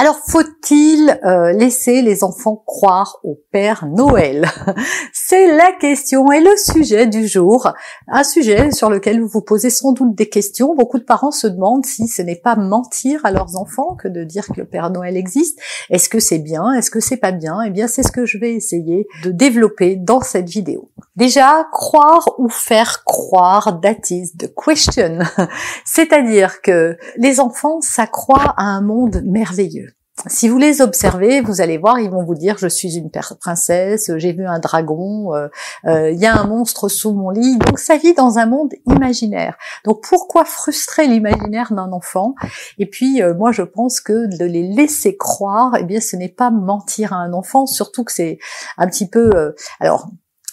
Alors, faut-il euh, laisser les enfants croire au Père Noël? C'est la question et le sujet du jour. Un sujet sur lequel vous vous posez sans doute des questions. Beaucoup de parents se demandent si ce n'est pas mentir à leurs enfants que de dire que le Père Noël existe. Est-ce que c'est bien? Est-ce que c'est pas bien? Eh bien, c'est ce que je vais essayer de développer dans cette vidéo. Déjà, croire ou faire croire, that is the question. C'est-à-dire que les enfants s'accroient à un monde merveilleux si vous les observez, vous allez voir, ils vont vous dire je suis une princesse, j'ai vu un dragon, euh, euh, il y a un monstre sous mon lit. Donc ça vit dans un monde imaginaire. Donc pourquoi frustrer l'imaginaire d'un enfant? Et puis euh, moi je pense que de les laisser croire, eh bien ce n'est pas mentir à un enfant, surtout que c'est un petit peu alors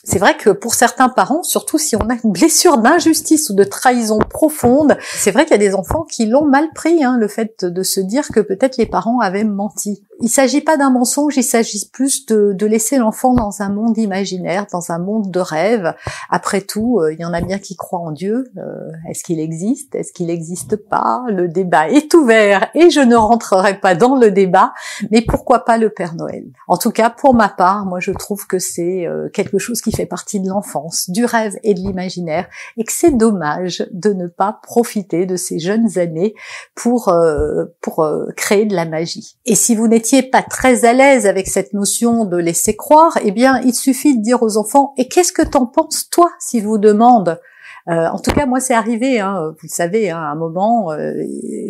c'est vrai que pour certains parents, surtout si on a une blessure d'injustice ou de trahison profonde, c'est vrai qu'il y a des enfants qui l'ont mal pris, hein, le fait de se dire que peut-être les parents avaient menti. Il s'agit pas d'un mensonge, il s'agit plus de, de laisser l'enfant dans un monde imaginaire, dans un monde de rêve. Après tout, euh, il y en a bien qui croient en Dieu. Euh, est-ce qu'il existe? Est-ce qu'il n'existe pas? Le débat est ouvert et je ne rentrerai pas dans le débat. Mais pourquoi pas le Père Noël? En tout cas, pour ma part, moi je trouve que c'est euh, quelque chose qui fait partie de l'enfance, du rêve et de l'imaginaire, et que c'est dommage de ne pas profiter de ces jeunes années pour pour créer de la magie. Et si vous n'êtes pas très à l'aise avec cette notion de laisser croire, eh bien, il suffit de dire aux enfants "Et qu'est-ce que t'en penses toi s'ils vous demandent? Euh, en tout cas, moi, c'est arrivé. Hein, vous le savez, hein, à un moment, euh,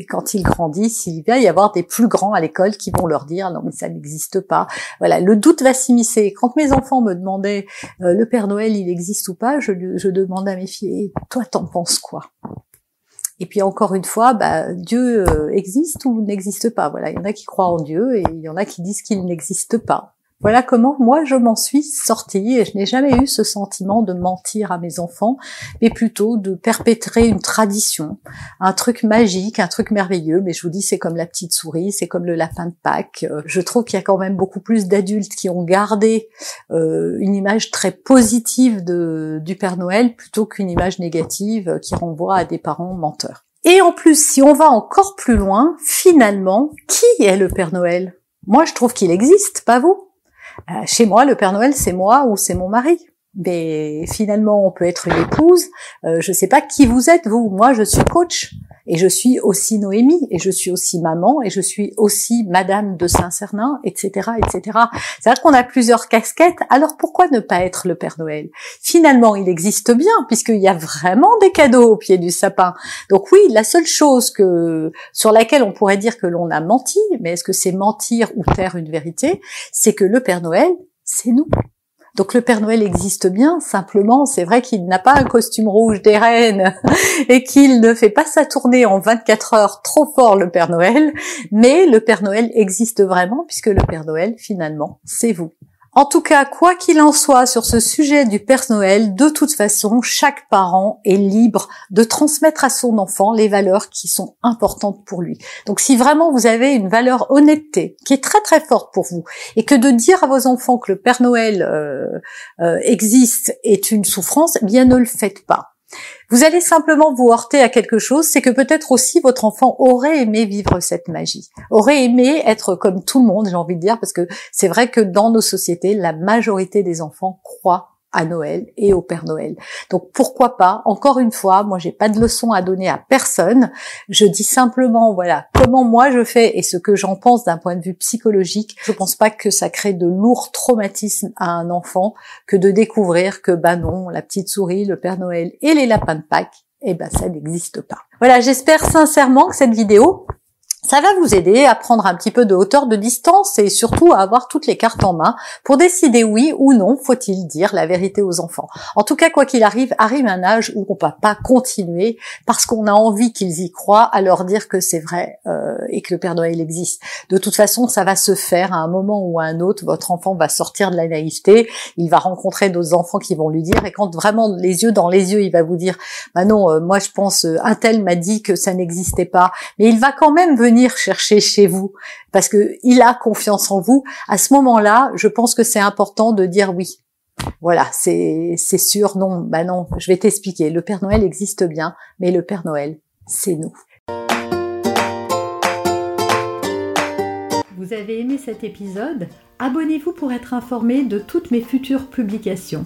quand ils grandissent, il va y avoir des plus grands à l'école qui vont leur dire non, mais ça n'existe pas. Voilà, le doute va s'immiscer. Quand mes enfants me demandaient euh, le Père Noël, il existe ou pas, je, je demandais à mes filles toi, t'en penses quoi? Et puis encore une fois, bah, Dieu existe ou n'existe pas? Voilà, il y en a qui croient en Dieu et il y en a qui disent qu'il n'existe pas. Voilà comment moi je m'en suis sortie et je n'ai jamais eu ce sentiment de mentir à mes enfants, mais plutôt de perpétrer une tradition, un truc magique, un truc merveilleux. Mais je vous dis, c'est comme la petite souris, c'est comme le lapin de Pâques. Euh, je trouve qu'il y a quand même beaucoup plus d'adultes qui ont gardé euh, une image très positive de, du Père Noël plutôt qu'une image négative qui renvoie à des parents menteurs. Et en plus, si on va encore plus loin, finalement, qui est le Père Noël? Moi, je trouve qu'il existe, pas vous? Euh, chez moi, le Père Noël, c'est moi ou c'est mon mari. Mais finalement, on peut être une épouse. Euh, je ne sais pas qui vous êtes, vous. Moi, je suis coach. Et je suis aussi Noémie, et je suis aussi maman, et je suis aussi Madame de Saint-Cernin, etc., etc. C'est-à-dire qu'on a plusieurs casquettes. Alors pourquoi ne pas être le Père Noël? Finalement, il existe bien, puisqu'il y a vraiment des cadeaux au pied du sapin. Donc oui, la seule chose que sur laquelle on pourrait dire que l'on a menti, mais est-ce que c'est mentir ou taire une vérité? C'est que le Père Noël, c'est nous. Donc le Père Noël existe bien, simplement c'est vrai qu'il n'a pas un costume rouge des reines et qu'il ne fait pas sa tournée en 24 heures trop fort le Père Noël, mais le Père Noël existe vraiment puisque le Père Noël finalement c'est vous. En tout cas, quoi qu'il en soit sur ce sujet du Père Noël, de toute façon, chaque parent est libre de transmettre à son enfant les valeurs qui sont importantes pour lui. Donc si vraiment vous avez une valeur honnêteté qui est très très forte pour vous et que de dire à vos enfants que le Père Noël euh, euh, existe est une souffrance, eh bien ne le faites pas. Vous allez simplement vous heurter à quelque chose, c'est que peut-être aussi votre enfant aurait aimé vivre cette magie, aurait aimé être comme tout le monde, j'ai envie de dire, parce que c'est vrai que dans nos sociétés, la majorité des enfants croient à Noël et au Père Noël. Donc pourquoi pas? Encore une fois, moi j'ai pas de leçon à donner à personne. Je dis simplement voilà comment moi je fais et ce que j'en pense d'un point de vue psychologique. Je pense pas que ça crée de lourds traumatismes à un enfant que de découvrir que bah non, la petite souris, le Père Noël et les lapins de Pâques, eh ben ça n'existe pas. Voilà, j'espère sincèrement que cette vidéo ça va vous aider à prendre un petit peu de hauteur de distance et surtout à avoir toutes les cartes en main pour décider oui ou non faut-il dire la vérité aux enfants. En tout cas, quoi qu'il arrive, arrive un âge où on ne va pas continuer parce qu'on a envie qu'ils y croient à leur dire que c'est vrai euh, et que le Père Noël existe. De toute façon, ça va se faire à un moment ou à un autre. Votre enfant va sortir de la naïveté, il va rencontrer d'autres enfants qui vont lui dire et quand vraiment les yeux dans les yeux, il va vous dire bah non, euh, moi je pense euh, un tel m'a dit que ça n'existait pas, mais il va quand même venir chercher chez vous parce que il a confiance en vous. À ce moment-là, je pense que c'est important de dire oui. Voilà, c'est c'est sûr. Non, bah non. Je vais t'expliquer. Le Père Noël existe bien, mais le Père Noël, c'est nous. Vous avez aimé cet épisode? Abonnez-vous pour être informé de toutes mes futures publications.